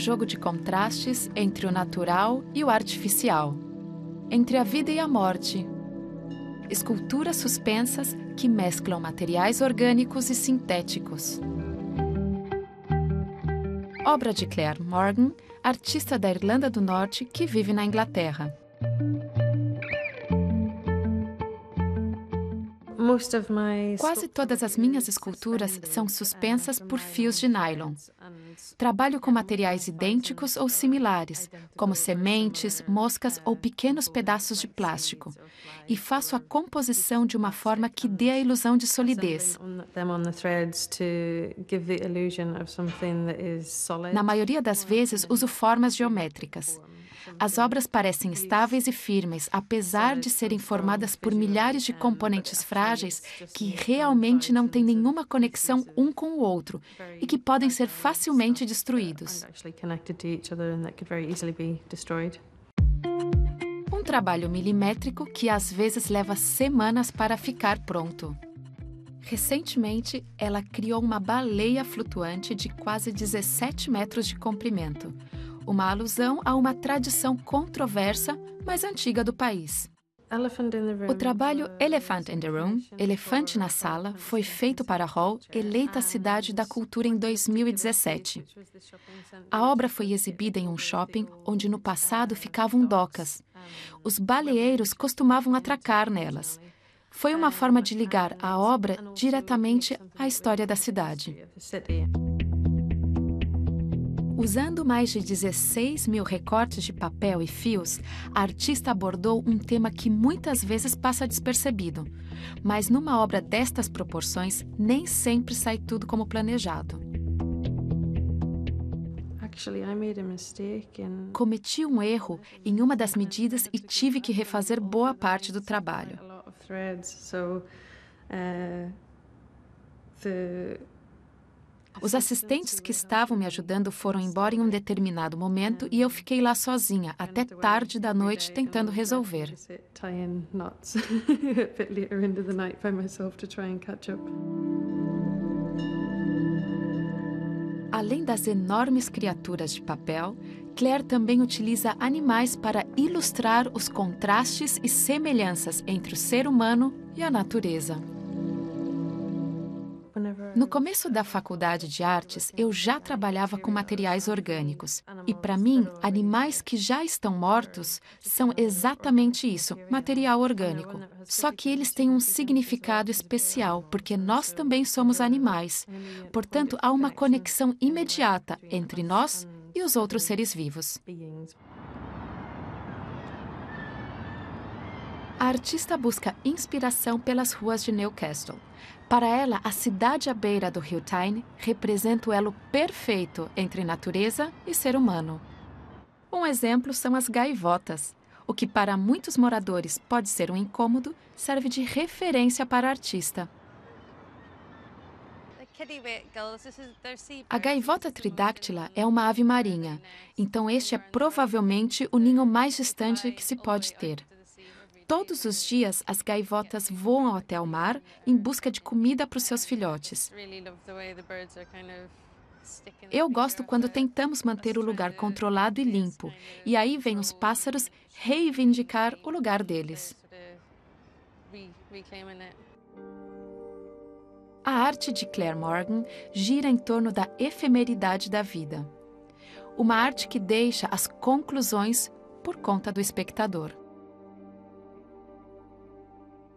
jogo de contrastes entre o natural e o artificial, entre a vida e a morte. Esculturas suspensas que mesclam materiais orgânicos e sintéticos. Obra de Claire Morgan, artista da Irlanda do Norte que vive na Inglaterra. Quase todas as minhas esculturas são suspensas por fios de nylon. Trabalho com materiais idênticos ou similares, como sementes, moscas ou pequenos pedaços de plástico, e faço a composição de uma forma que dê a ilusão de solidez. Na maioria das vezes, uso formas geométricas. As obras parecem estáveis e firmes, apesar de serem formadas por milhares de componentes frágeis que realmente não têm nenhuma conexão um com o outro e que podem ser facilmente destruídos. Um trabalho milimétrico que às vezes leva semanas para ficar pronto. Recentemente, ela criou uma baleia flutuante de quase 17 metros de comprimento uma alusão a uma tradição controversa, mas antiga do país. O trabalho Elephant in the Room, Elefante na Sala, foi feito para Hall, eleita cidade da cultura em 2017. A obra foi exibida em um shopping onde no passado ficavam docas. Os baleeiros costumavam atracar nelas. Foi uma forma de ligar a obra diretamente à história da cidade. Usando mais de 16 mil recortes de papel e fios, a artista abordou um tema que muitas vezes passa despercebido. Mas numa obra destas proporções, nem sempre sai tudo como planejado. Cometi um erro em uma das medidas e tive que refazer boa parte do trabalho. Os assistentes que estavam me ajudando foram embora em um determinado momento e eu fiquei lá sozinha até tarde da noite tentando resolver. Além das enormes criaturas de papel, Claire também utiliza animais para ilustrar os contrastes e semelhanças entre o ser humano e a natureza. No começo da faculdade de artes, eu já trabalhava com materiais orgânicos. E para mim, animais que já estão mortos são exatamente isso, material orgânico. Só que eles têm um significado especial, porque nós também somos animais. Portanto, há uma conexão imediata entre nós e os outros seres vivos. A artista busca inspiração pelas ruas de Newcastle. Para ela, a cidade à beira do rio Tyne representa o elo perfeito entre natureza e ser humano. Um exemplo são as gaivotas. O que para muitos moradores pode ser um incômodo, serve de referência para a artista. A gaivota tridáctila é uma ave marinha, então este é provavelmente o ninho mais distante que se pode ter. Todos os dias, as gaivotas voam até o mar em busca de comida para os seus filhotes. Eu gosto quando tentamos manter o lugar controlado e limpo, e aí vêm os pássaros reivindicar o lugar deles. A arte de Claire Morgan gira em torno da efemeridade da vida. Uma arte que deixa as conclusões por conta do espectador.